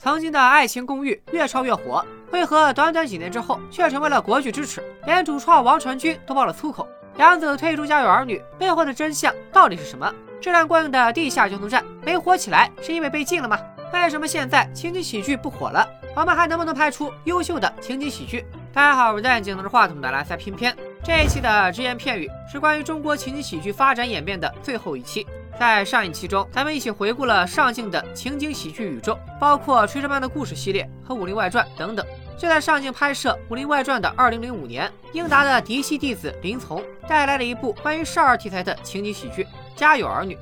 曾经的爱情公寓越炒越火，为何短短几年之后却成为了国剧之耻？连主创王传君都爆了粗口。杨紫退出《家有儿女》背后的真相到底是什么？质量过硬的地下交通站没火起来，是因为被禁了吗？为什么现在情景喜剧不火了？我们还能不能拍出优秀的情景喜剧？大家好，我是戴眼镜拿着话筒的蓝色偏偏。这一期的只言片语是关于中国情景喜剧发展演变的最后一期。在上一期中，咱们一起回顾了上镜的情景喜剧宇宙，包括《炊事班的故事》系列和《武林外传》等等。就在上镜拍摄《武林外传》的2005年，英达的嫡系弟子林从带来了一部关于少儿题材的情景喜剧《家有儿女》。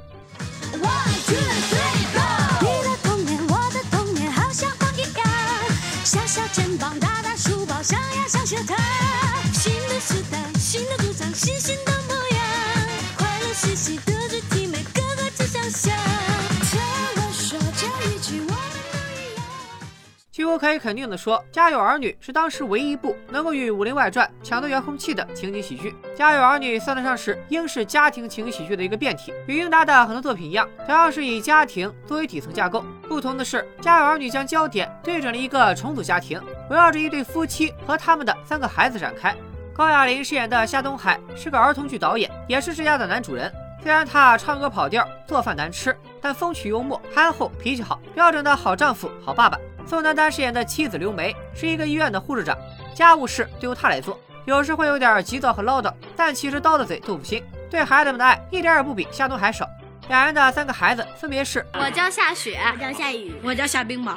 可以肯定的说，《家有儿女》是当时唯一一部能够与《武林外传》抢夺遥控器的情景喜剧。《家有儿女》算得上是英式家庭情景喜剧的一个变体，与英达的很多作品一样，同样是以家庭作为底层架构。不同的是，《家有儿女》将焦点对准了一个重组家庭，围绕着一对夫妻和他们的三个孩子展开。高亚麟饰演的夏东海是个儿童剧导演，也是这家的男主人。虽然他唱歌跑调，做饭难吃，但风趣幽默、憨厚、脾气好，标准的好丈夫、好爸爸。宋丹丹饰演的妻子刘梅是一个医院的护士长，家务事都由她来做，有时会有点急躁和唠叨，但其实刀子嘴豆腐心，对孩子们的爱一点也不比夏东海少。两人的三个孩子分别是：我叫夏雪，我叫夏雨，我叫夏冰雹。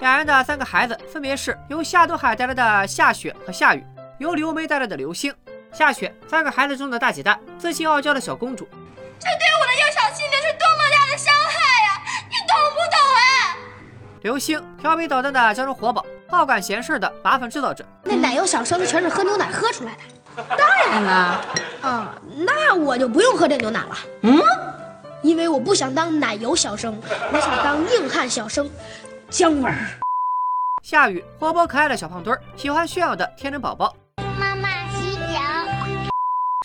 两人的三个孩子分别是由夏东海带来的夏雪和夏雨，由刘梅带来的刘星。夏雪，三个孩子中的大姐大，自信傲娇的小公主。这对我的幼小心灵是多么大的伤害呀！你懂不懂啊？刘星调皮捣蛋的家中活宝，好管闲事的麻烦制造者。那奶油小生全是喝牛奶喝出来的。当然了，啊，那我就不用喝这牛奶了。嗯，因为我不想当奶油小生，我想当硬汉小生，姜文。夏雨活泼可爱的小胖墩儿，喜欢炫耀的天真宝宝。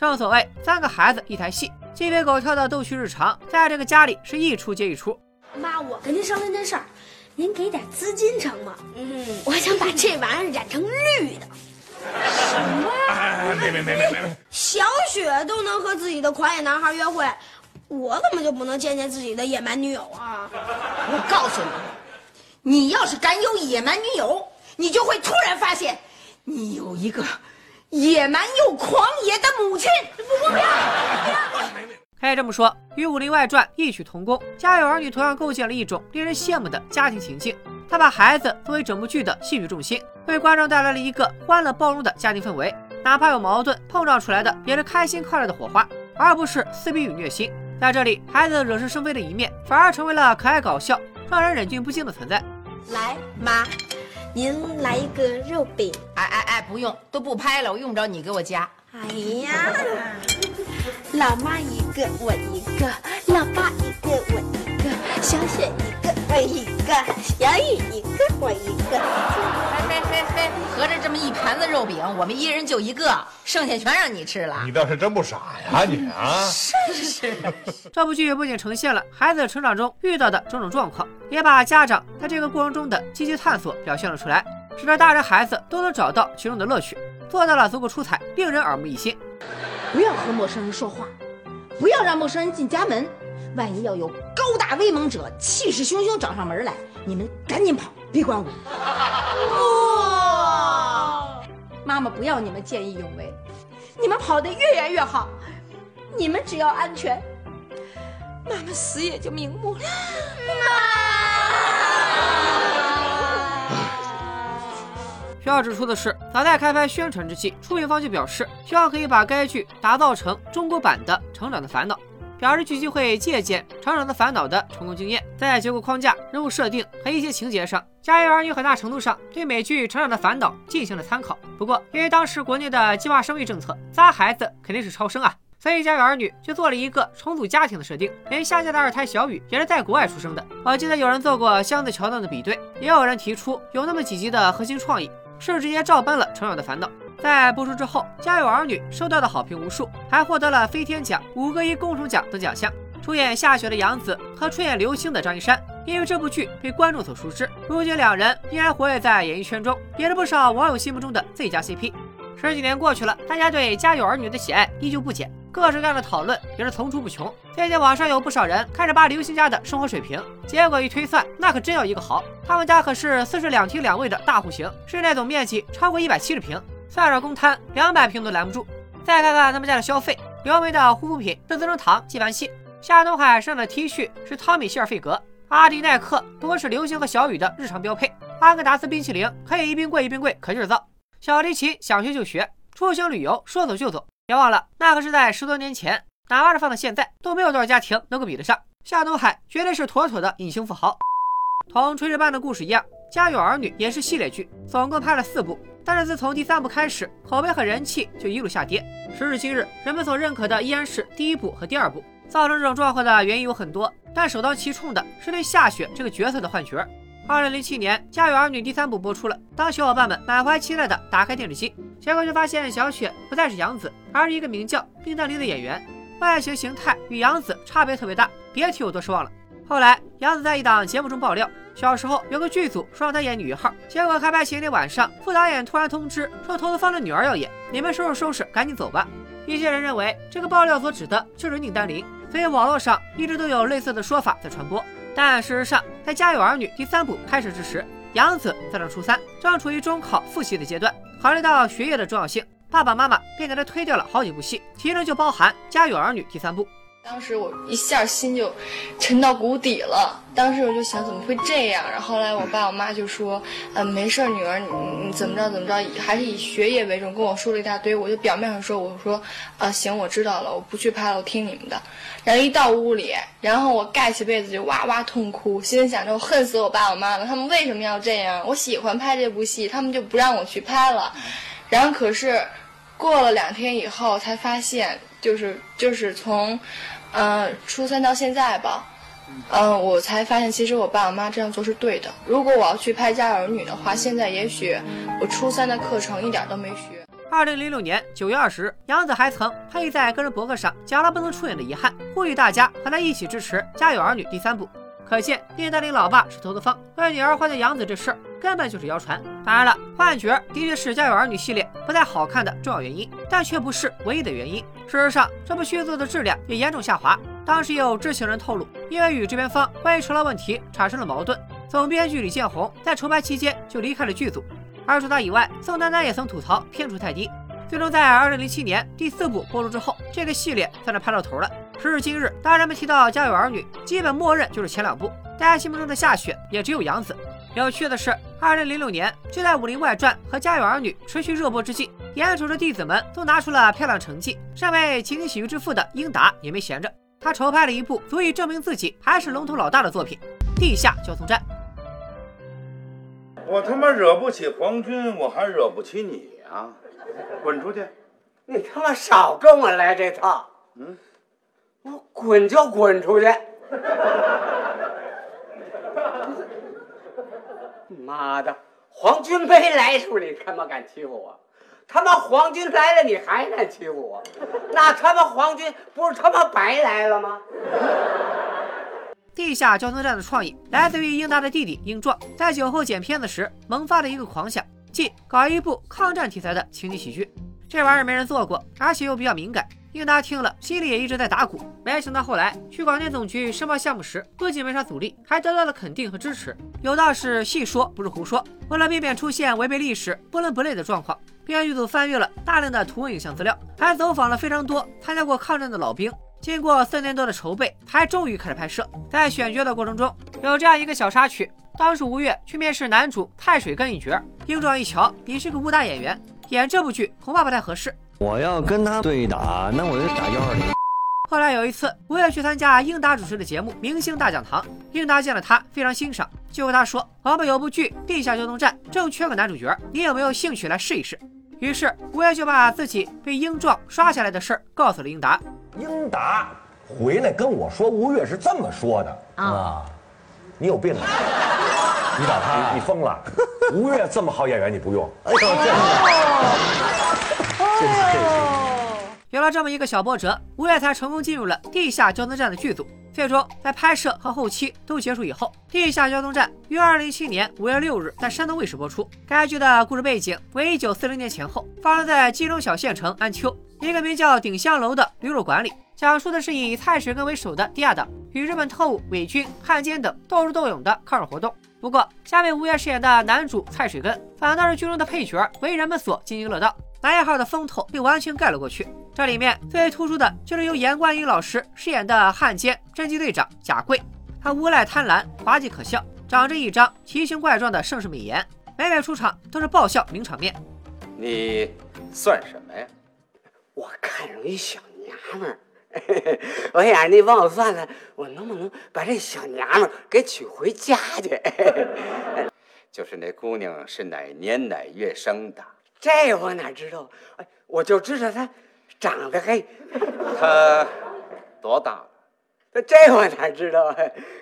正所谓三个孩子一台戏，鸡飞狗跳的逗趣日常，在这个家里是一出接一出。妈，我跟您商量件事儿，您给点资金成吗？嗯，我想把这玩意儿染成绿的。什么？别别别别别！小雪都能和自己的狂野男孩约会，我怎么就不能见见自己的野蛮女友啊？我告诉你，你要是敢有野蛮女友，你就会突然发现，你有一个野蛮又狂野的母亲。不不不要！可以这么说，与《武林外传》异曲同工，《家有儿女》同样构建了一种令人羡慕的家庭情境。他把孩子作为整部剧的戏剧重心，为观众带来了一个欢乐包容的家庭氛围。哪怕有矛盾，碰撞出来的也是开心快乐的火花，而不是撕逼与虐心。在这里，孩子惹是生非的一面，反而成为了可爱搞笑、让人忍俊不禁的存在。来，妈，您来一个肉饼。哎哎哎，不用，都不拍了，我用不着你给我夹。哎呀，老妈一个，我一个；老爸一个，我一个；小雪一个，我一个；小雨一个，我一个。嘿嘿嘿嘿，合着这么一盘子肉饼，我们一人就一个，剩下全让你吃了。你倒是真不傻呀，你啊！是是。这部剧不仅呈现了孩子成长中遇到的种种状况，也把家长在这个过程中的积极探索表现了出来，使得大人孩子都能找到其中的乐趣。做到了足够出彩，令人耳目一新。不要和陌生人说话，不要让陌生人进家门。万一要有高大威猛者气势汹汹找上门来，你们赶紧跑，别管我。哇！妈妈不要你们见义勇为，你们跑得越远越好。你们只要安全，妈妈死也就瞑目了。需要指出的是，早在开拍宣传之际，出品方就表示，希望可以把该剧打造成中国版的《成长的烦恼》，表示剧集会借鉴《成长的烦恼》的成功经验，在结构框架、人物设定和一些情节上，《家有儿女》很大程度上对美剧《成长的烦恼》进行了参考。不过，因为当时国内的计划生育政策，仨孩子肯定是超生啊，所以《家有儿女》就做了一个重组家庭的设定，连夏夏的二胎小雨也是在国外出生的。我记得有人做过箱子桥段的比对，也有人提出有那么几集的核心创意。是直接照搬了《成长的烦恼》。在播出之后，《家有儿女》收到的好评无数，还获得了飞天奖、五个一工程奖等奖项。出演夏雪的杨紫和出演刘星的张一山，因为这部剧被观众所熟知。如今两人依然活跃在演艺圈中，也是不少网友心目中的最佳 CP。十几年过去了，大家对《家有儿女》的喜爱依旧不减，各式各样的讨论也是层出不穷。最近网上有不少人开始扒刘星家的生活水平，结果一推算，那可真要一个豪。他们家可是四室两厅两卫的大户型，室内总面积超过一百七十平，算上公摊，两百平都拦不住。再看看他们家的消费，刘梅的护肤品是资生堂纪梵希，夏东海身上的 T 恤是汤米希尔费格，阿迪耐克不过是流星和小雨的日常标配，阿格达斯冰淇淋可以一冰柜一冰柜可劲造。小提琴想学就学，出行旅游说走就走。别忘了，那可是在十多年前，哪怕是放到现在，都没有多少家庭能够比得上。夏东海绝对是妥妥的隐形富豪。同《炊事班的故事一样，《家有儿女》也是系列剧，总共拍了四部。但是自从第三部开始，口碑和人气就一路下跌。时至今日，人们所认可的依然是第一部和第二部。造成这种状况的原因有很多，但首当其冲的是对夏雪这个角色的换角。二零零七年，《家有儿女》第三部播出了。当小伙伴们满怀期待的打开电视机，结果却发现小雪不再是杨紫，而是一个名叫丁丹玲的演员，外形形态与杨紫差别特别大，别提有多失望了。后来，杨紫在一档节目中爆料，小时候有个剧组说让她演女一号，结果开拍前一天晚上，副导演突然通知说投资方的女儿要演，你们收拾收拾，赶紧走吧。一些人认为这个爆料所指的就是宁丹琳，所以网络上一直都有类似的说法在传播。但事实上，在《家有儿女》第三部开始之时，杨紫在上初三，正处于中考复习的阶段。考虑到学业的重要性，爸爸妈妈便给她推掉了好几部戏，其中就包含《家有儿女》第三部。当时我一下心就沉到谷底了。当时我就想怎么会这样？然后后来我爸我妈就说：“嗯，没事，女儿，你你怎么着怎么着，还是以学业为重。”跟我说了一大堆。我就表面上说：“我说啊，行，我知道了，我不去拍了，我听你们的。”然后一到屋里，然后我盖起被子就哇哇痛哭，心里想着我恨死我爸我妈了，他们为什么要这样？我喜欢拍这部戏，他们就不让我去拍了。然后可是过了两天以后才发现，就是就是从。呃，初三到现在吧，嗯，我才发现其实我爸我妈这样做是对的。如果我要去拍《家有儿女》的话，现在也许我初三的课程一点都没学。二零零六年九月二十日，杨紫还曾特意在个人博客上讲了不能出演的遗憾，呼吁大家和他一起支持《家有儿女》第三部。可见聂丹玲老爸是投资方，为女儿换掉杨紫这事儿根本就是谣传。当然了，换角的确是《家有儿女》系列不太好看的重要原因，但却不是唯一的原因。事实上，这部续作的质量也严重下滑。当时也有知情人透露，因为与制片方关于酬劳问题产生了矛盾，总编剧李建宏在筹拍期间就离开了剧组。而除他以外，宋丹丹也曾吐槽片酬太低。最终在二零零七年第四部播出之后，这个系列算是拍到头了。时至今日，当人们提到《家有儿女》，基本默认就是前两部。大家心目中的夏雪也只有杨紫。有趣的是，二零零六年就在《武林外传》和《家有儿女》持续热播之际，眼瞅着弟子们都拿出了漂亮成绩，身为情景喜剧之父的英达也没闲着，他筹拍了一部足以证明自己还是龙头老大的作品《地下交通站》。我他妈惹不起皇军，我还惹不起你啊！滚出去！你他妈少跟我来这套！嗯。我滚就滚出去！妈的，皇军没来时候你他妈敢欺负我，他妈皇军来了你还敢欺负我？那他妈皇军不是他妈白来了吗？地下交通站的创意来自于英达的弟弟英壮在酒后剪片子时萌发的一个狂想，即搞一部抗战题材的情景喜剧。这玩意儿没人做过，而且又比较敏感。英达听了，心里也一直在打鼓。没想到后来去广电总局申报项目时，不仅没啥阻力，还得到了肯定和支持。有道是细说不是胡说。为了避免出现违背历史、不伦不类的状况，编剧组翻阅了大量的图文影像资料，还走访了非常多参加过抗战的老兵。经过三年多的筹备，才终于开始拍摄。在选角的过程中，有这样一个小插曲：当时吴越去面试男主太水根一角，英壮一瞧，你是个武打演员，演这部剧恐怕不太合适。我要跟他对打，那我就打幺二零。后来有一次，吴越去参加英达主持的节目《明星大讲堂》，英达见了他，非常欣赏，就和他说：“我们有部剧《地下交通站》，正缺个男主角，你有没有兴趣来试一试？”于是吴越就把自己被英壮刷下来的事儿告诉了英达。英达回来跟我说，吴越是这么说的啊，你有病啊！你找他，你疯了！吴越这么好演员，你不用？哎呦，真的。有了这么一个小波折，吴越才成功进入了地下交通站的剧组。最终，在拍摄和后期都结束以后，《地下交通站》于二零一七年五月六日在山东卫视播出。该剧的故事背景为一九四零年前后，发生在冀中小县城安丘一个名叫鼎香楼的驴肉馆里，讲述的是以蔡水根为首的地下党与日本特务、伪军、汉奸等斗智斗勇的抗日活动。不过，下面吴越饰演的男主蔡水根，反倒是剧中的配角，为人们所津津乐道。男一号的风头被完全盖了过去。这里面最为突出的就是由严冠英老师饰演的汉奸侦缉队长贾贵。他无赖贪婪，滑稽可笑，长着一张奇形怪状的盛世美颜，每每出场都是爆笑名场面。你算什么呀？我看上一小娘们儿，我想 你帮我算算，我能不能把这小娘们儿给娶回家去？就是那姑娘是哪年哪月生的？这我哪知道？哎，我就知道她长得黑。他多大了？这我哪知道啊？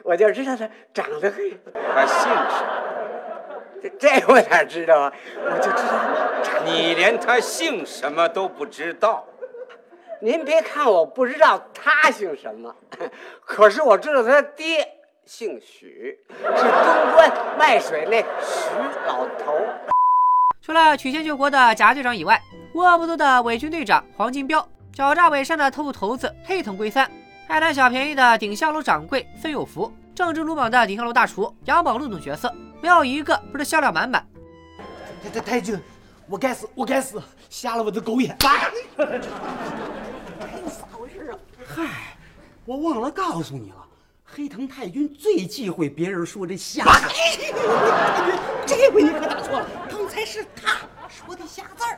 我就知道他长得黑。他姓什么？这这我哪知道啊？我就知道。你连他姓什么都不知道？您别看我不知道他姓什么，可是我知道他爹姓许，是东关卖水那许老头。除了曲线救国的贾队长以外，无恶不作的伪军队长黄金彪，狡诈伪善的特务头子黑藤龟三，爱贪小便宜的顶香楼掌柜孙有福，正直鲁莽的顶香楼大厨杨宝路等角色，没有一个不是笑料满满。太太太君，我该死，我该死，瞎了我的狗眼！咋回事啊？嗨，我忘了告诉你了，黑藤太君最忌讳别人说这瞎话。太君，这回你可打错了。才是他说的瞎字儿。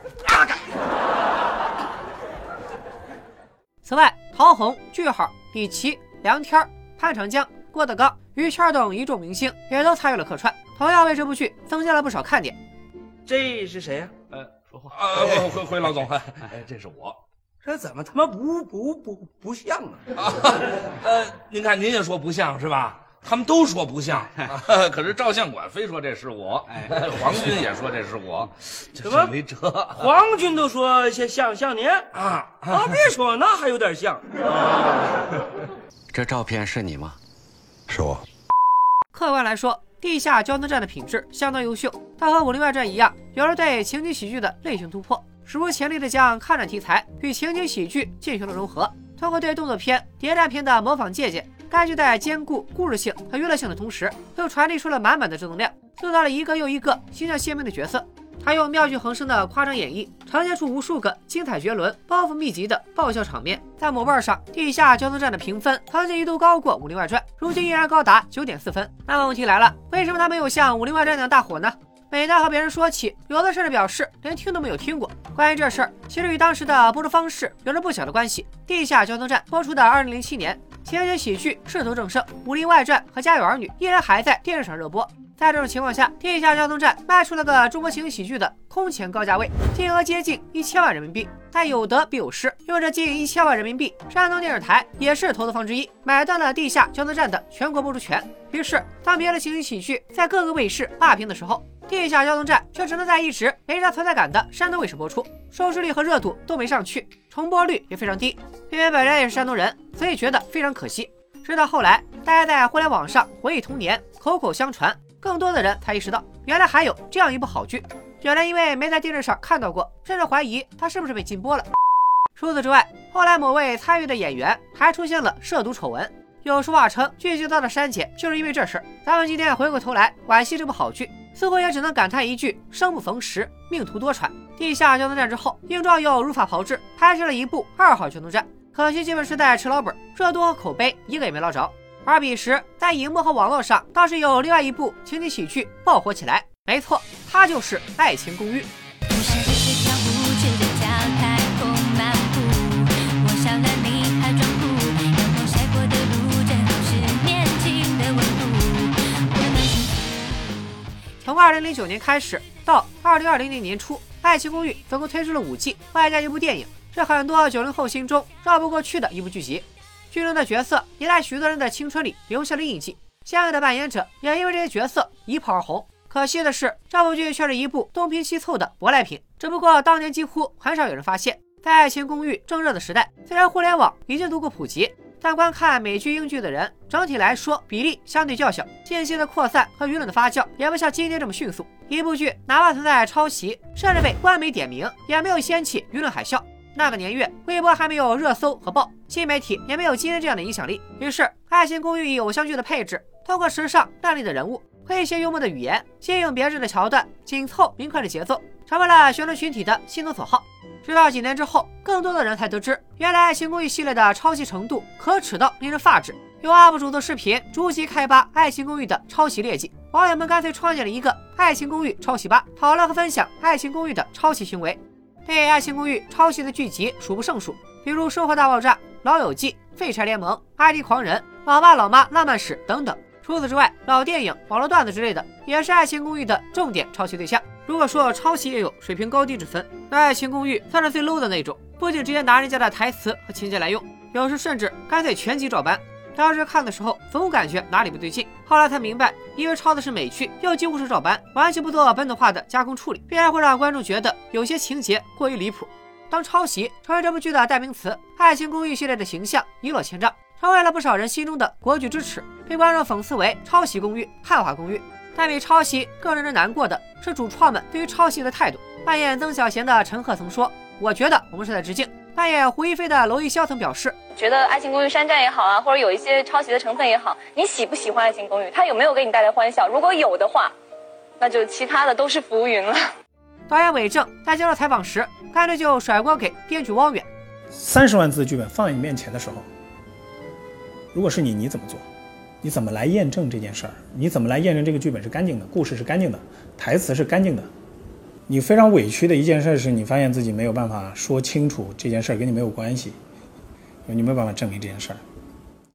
此外，陶虹、句号、李琦、梁天、潘长江、郭德纲、于谦等一众明星也都参与了客串，同样为这部剧增加了不少看点。这是谁呀？呃，说话啊！回回老总，哎，这是我。这怎么他妈不不不不像啊？呃，您看您也说不像是吧？他们都说不像，可是照相馆非说这是我，哎皇军也说这是我，怎么没辙？皇军都说像像像您啊啊！别说，那还有点像。这照片是你吗？是我。客观来说，地下交通站的品质相当优秀，它和《武林外传》一样，有了对情景喜剧的类型突破，史无前例的将抗战题材与情景喜剧进行了融合，通过对动作片、谍战片的模仿借鉴。该剧在兼顾故事性和娱乐性的同时，又传递出了满满的正能量，塑造了一个又一个形象鲜明的角色。他用妙趣横生的夸张演绎，呈现出无数个精彩绝伦、包袱密集的爆笑场面。在某瓣上，《地下交通站》的评分曾经一度高过《武林外传》，如今依然高达九点四分。那么问题来了，为什么他没有像《武林外传》那样大火呢？每当和别人说起，有的甚至表示连听都没有听过。关于这事儿，其实与当时的播出方式有着不小的关系。《地下交通站》播出的二零零七年。情景喜剧势头正盛，《武林外传》和《家有儿女》依然还在电视上热播。在这种情况下，《地下交通站》卖出了个中国情景喜剧的空前高价位，金额接近一千万人民币。但有得必有失，用这近一千万人民币，山东电视台也是投资方之一，买断了《地下交通站》的全国播出权。于是，当别的情景喜剧在各个卫视霸屏的时候，《地下交通站》却只能在一直没啥存在感的山东卫视播出，收视率和热度都没上去，重播率也非常低。偏偏本人也是山东人，所以觉得非常可惜。直到后来，大家在互联网上回忆童年，口口相传，更多的人才意识到，原来还有这样一部好剧。原来因为没在电视上看到过，甚至怀疑它是不是被禁播了。除此之外，后来某位参与的演员还出现了涉毒丑闻，有说法称剧集遭到删减，就是因为这事儿。咱们今天回过头来惋惜这部好剧，似乎也只能感叹一句：生不逢时，命途多舛。地下交通站之后，硬壮又如法炮制，拍摄了一部《二号交通站》。可惜基本是在吃老本，热度和口碑一个也没捞着。而彼时在荧幕和网络上倒是有另外一部情景喜剧爆火起来，没错，它就是《爱情公寓》。从二零零九年开始到二零二零年年初，《爱情公寓》总共推出了五季，外加一部电影。是很多九零后心中绕不过去的一部剧集，剧中的角色也在许多人的青春里留下了印记，相应的扮演者也因为这些角色一炮而红。可惜的是，这部剧却是一部东拼西凑的舶来品。只不过当年几乎很少有人发现，在《爱情公寓》正热的时代，虽然互联网已经足够普及，但观看美剧、英剧的人整体来说比例相对较小，信息的扩散和舆论的发酵也不像今天这么迅速。一部剧哪怕存在抄袭，甚至被官媒点名，也没有掀起舆论海啸。那个年月，微博还没有热搜和爆，新媒体也没有今天这样的影响力。于是，《爱情公寓》以偶像剧的配置，通过时尚靓丽的人物。诙谐幽默的语言，新颖别致的桥段，紧凑明快的节奏，成为了学生群体的心头所好。直到几年之后，更多的人才得知，原来《爱情公寓》系列的抄袭程度可耻到令人发指。有 UP 主做视频逐级开扒《爱情公寓》的抄袭劣迹，网友们干脆创建了一个《爱情公寓抄袭吧》，讨论和分享《爱情公寓》的抄袭行为。被《爱情公寓》抄袭的剧集数不胜数，比如《生活大爆炸》《老友记》《废柴联盟》《爱迪狂人》《老爸老妈浪漫史》等等。除此之外，老电影、网络段子之类的，也是《爱情公寓》的重点抄袭对象。如果说抄袭也有水平高低之分，那《爱情公寓》算是最 low 的那种，不仅直接拿人家的台词和情节来用，有时甚至干脆全集照搬。当时看的时候，总感觉哪里不对劲，后来才明白，因为抄的是美剧，又几乎是照搬，完全不做本土化的加工处理，必然会让观众觉得有些情节过于离谱。当抄袭成为这部剧的代名词，《爱情公寓》系列的形象一落千丈。成为了不少人心中的国剧之耻，被观众讽刺为抄袭公寓、汉化公寓。但比抄袭更让人难过的是主创们对于抄袭的态度。扮演曾小贤的陈赫曾说：“我觉得我们是在致敬。”扮演胡一菲的娄艺潇曾表示：“觉得《爱情公寓》山寨也好啊，或者有一些抄袭的成分也好，你喜不喜欢《爱情公寓》？它有没有给你带来欢笑？如果有的话，那就其他的都是浮云了。”导演韦正在接受采访时，干脆就甩锅给编剧汪远：“三十万字的剧本放在你面前的时候。”如果是你，你怎么做？你怎么来验证这件事儿？你怎么来验证这个剧本是干净的，故事是干净的，台词是干净的？你非常委屈的一件事是你发现自己没有办法说清楚这件事儿跟你没有关系，你没有办法证明这件事儿。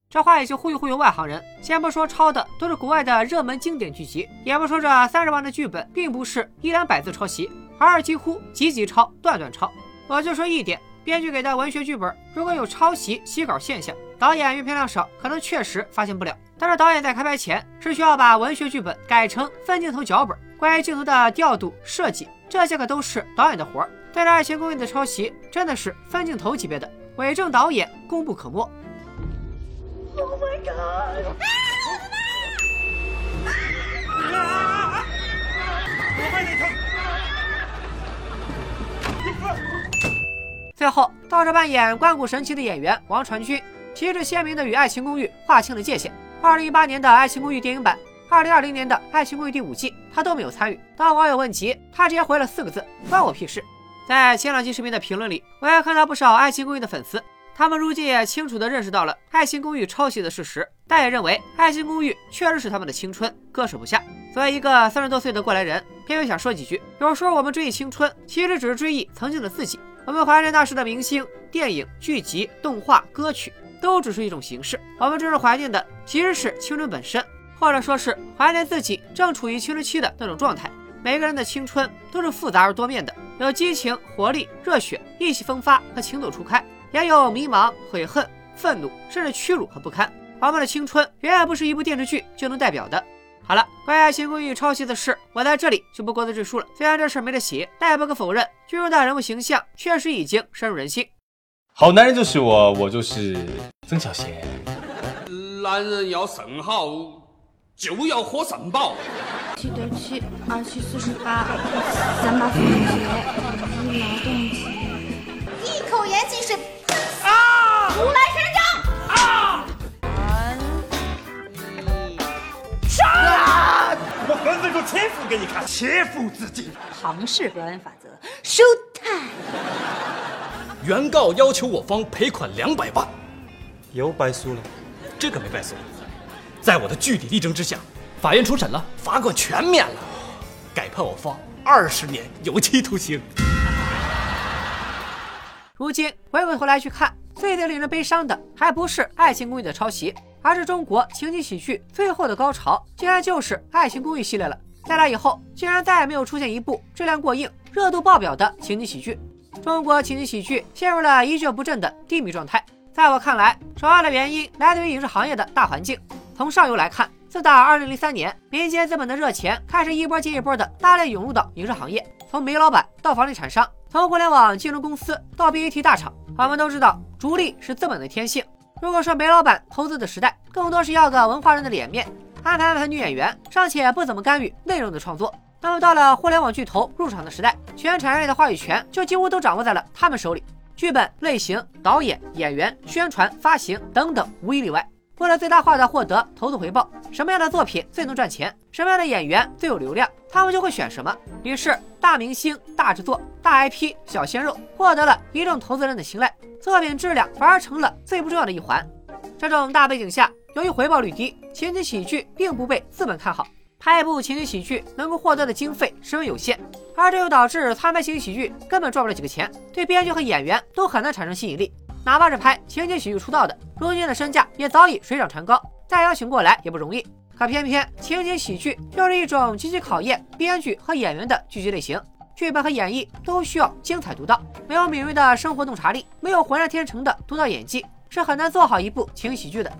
这话也就忽悠忽悠外行人。先不说抄的都是国外的热门经典剧集，也不说这三十万的剧本并不是一两百字抄袭，而是几乎集集抄、段段抄。我就说一点。编剧给的文学剧本如果有抄袭、洗稿现象，导演阅片量少，可能确实发现不了。但是导演在开拍前是需要把文学剧本改成分镜头脚本，关于镜头的调度设计，这些可都是导演的活儿。对着《爱情公寓》的抄袭，真的是分镜头级别的。伪证导演功不可没。Oh my god！最后，到这扮演关谷神奇的演员王传君，旗帜鲜明的与《爱情公寓》划清了界限。二零一八年的《爱情公寓》电影版，二零二零年的《爱情公寓》第五季，他都没有参与。当网友问及，他直接回了四个字：关我屁事。在前两期视频的评论里，我也看到不少《爱情公寓》的粉丝，他们如今也清楚地认识到了《爱情公寓》抄袭的事实，但也认为《爱情公寓》确实是他们的青春，割舍不下。作为一个三十多岁的过来人，偏偏想说几句：有时候我们追忆青春，其实只是追忆曾经的自己。我们怀念那时的明星、电影、剧集、动画、歌曲，都只是一种形式。我们真正怀念的，其实是青春本身，或者说是怀念自己正处于青春期的那种状态。每个人的青春都是复杂而多面的，有激情、活力、热血、意气风发和情窦初开，也有迷茫、悔恨、愤怒，甚至屈辱和不堪。我们的青春远远不是一部电视剧就能代表的。好了，关于《爱情公寓》抄袭的事，我在这里就不过多赘述了。虽然这事儿没得写，但也不可否认，剧中的人物形象确实已经深入人心。好男人就是我，我就是曾小贤。男人要肾好，就要喝肾宝。七对七，二七四十八，三八妇女节，一劳动节，一口盐汽水，啊！如来神掌，啊！杀！我分分钟切腹给你看，切腹自尽。唐氏表演法则，show time。原告要求我方赔款两百万，又败诉了。这个没败诉，在我的据理力争之下，法院初审了，罚款全免了，改判我方二十年有期徒刑。如今回过头来去看，最最令人悲伤的，还不是《爱情公寓》的抄袭。而是中国情景喜剧最后的高潮，竟然就是《爱情公寓》系列了。在那以后，竟然再也没有出现一部质量过硬、热度爆表的情景喜剧。中国情景喜剧陷入了一蹶不振的低迷状态。在我看来，主要的原因来自于影视行业的大环境。从上游来看，自打2003年，民间资本的热钱开始一波接一波的大量涌入到影视行业，从煤老板到房地产商，从互联网金融公司到 BAT 大厂。我们都知道，逐利是资本的天性。如果说煤老板投资的时代，更多是要个文化人的脸面，安排安排女演员，尚且不怎么干预内容的创作。那么到了互联网巨头入场的时代，全产业链的话语权就几乎都掌握在了他们手里，剧本类型、导演、演员、宣传、发行等等，无一例外。为了最大化的获得投资回报，什么样的作品最能赚钱，什么样的演员最有流量，他们就会选什么。于是，大明星、大制作、大 IP、小鲜肉获得了一众投资人的青睐，作品质量反而成了最不重要的一环。这种大背景下，由于回报率低，情景喜剧并不被资本看好。拍一部情景喜剧能够获得的经费十分有限，而这又导致参拍情景喜剧根本赚不了几个钱，对编剧和演员都很难产生吸引力。哪怕是拍情景喜剧出道的，如今的身价也早已水涨船高，再邀请过来也不容易。可偏偏情景喜剧又是一种极其考验编剧和演员的剧集类型，剧本和演绎都需要精彩独到，没有敏锐的生活洞察力，没有浑然天成的独到演技，是很难做好一部情景喜剧的。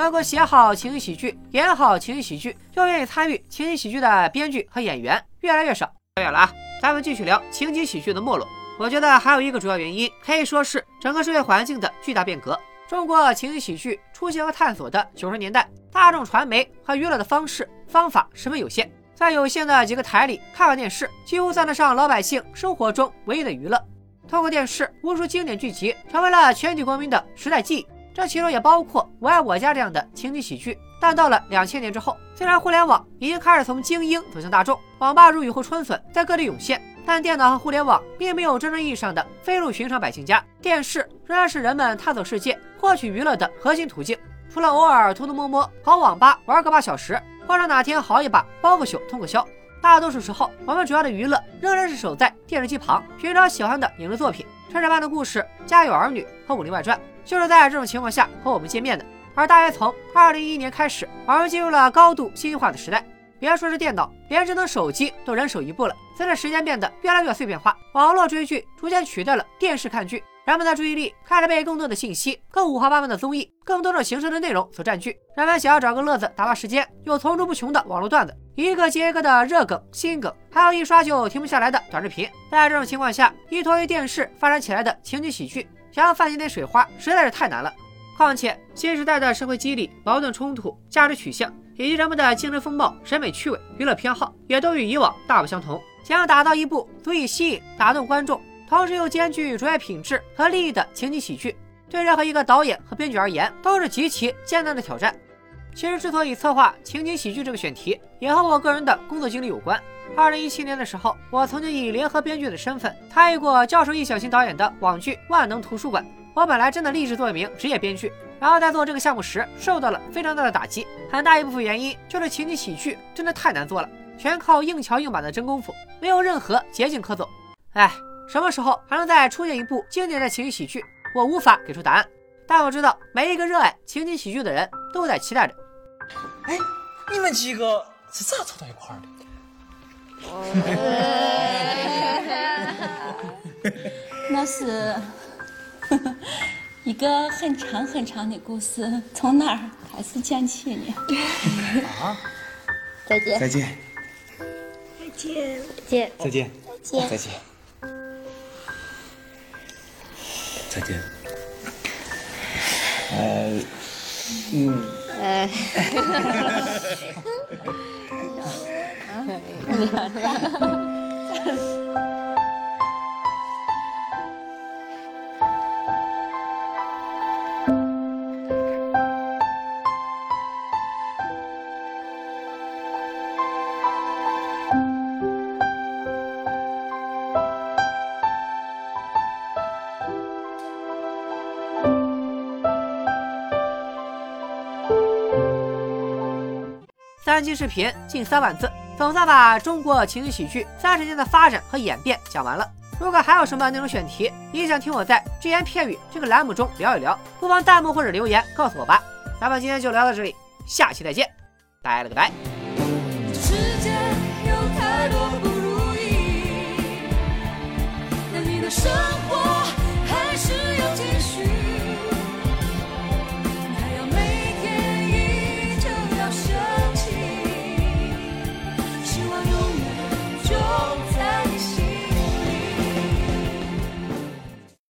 能够写好情景喜剧、演好情景喜剧，又愿意参与情景喜剧的编剧和演员越来越少。扯远了啊，咱们继续聊情景喜剧的没落。我觉得还有一个主要原因，可以说是整个社会环境的巨大变革。中国情景喜剧出现和探索的九十年代，大众传媒和娱乐的方式方法十分有限，在有限的几个台里看个电视，几乎算得上老百姓生活中唯一的娱乐。通过电视，无数经典剧集成为了全体国民的时代记忆。这其中也包括《我爱我家》这样的情景喜剧，但到了两千年之后，虽然互联网已经开始从精英走向大众，网吧如雨后春笋在各地涌现，但电脑和互联网并没有真正意义上的飞入寻常百姓家，电视仍然是人们探索世界、获取娱乐的核心途径。除了偶尔偷偷摸摸跑网吧玩个把小时，或者哪天豪一把包个宿通个宵，大多数时候，我们主要的娱乐仍然是守在电视机旁，寻找喜欢的影视作品。《春日般的故事》《家有儿女》和《武林外传》就是在这种情况下和我们见面的。而大约从2011年开始，我们进入了高度信息化的时代。别说是电脑，连智能手机都人手一部了。随着时间变得越来越碎片化，网络追剧逐渐取代了电视看剧，人们的注意力开始被更多的信息、更五花八门的综艺、更多种形式的内容所占据。人们想要找个乐子打发时间，有层出不穷的网络段子。一个接一个的热梗、新梗，还有一刷就停不下来的短视频。在这种情况下，依托于电视发展起来的情景喜剧，想要泛起点水花，实在是太难了。况且，新时代的社会机理、矛盾冲突、价值取向，以及人们的精神风貌、审美趣味、娱乐偏好，也都与以往大不相同。想要打造一部足以吸引、打动观众，同时又兼具专业品质和利益的情景喜剧，对任何一个导演和编剧而言，都是极其艰难的挑战。其实，之所以策划情景喜剧这个选题，也和我个人的工作经历有关。二零一七年的时候，我曾经以联合编剧的身份参与过教授易小星导演的网剧《万能图书馆》。我本来真的立志做一名职业编剧，然后在做这个项目时受到了非常大的打击。很大一部分原因就是情景喜剧真的太难做了，全靠硬桥硬板的真功夫，没有任何捷径可走。哎，什么时候还能再出现一部经典的情景喜剧？我无法给出答案。但我知道，每一个热爱情景喜剧的人都在期待着。哎，你们几个是咋凑到一块儿的？那是一个很长很长的故事，从哪儿开始讲起呢？啊！再见！再见！再见！再见！再见！再见！再见！呃，嗯。哎，三期视频近三万字，总算把中国情景喜剧三十年的发展和演变讲完了。如果还有什么内容选题，你想听我在只言片语这个栏目中聊一聊，不妨弹幕或者留言告诉我吧。咱们今天就聊到这里，下期再见，拜了个拜。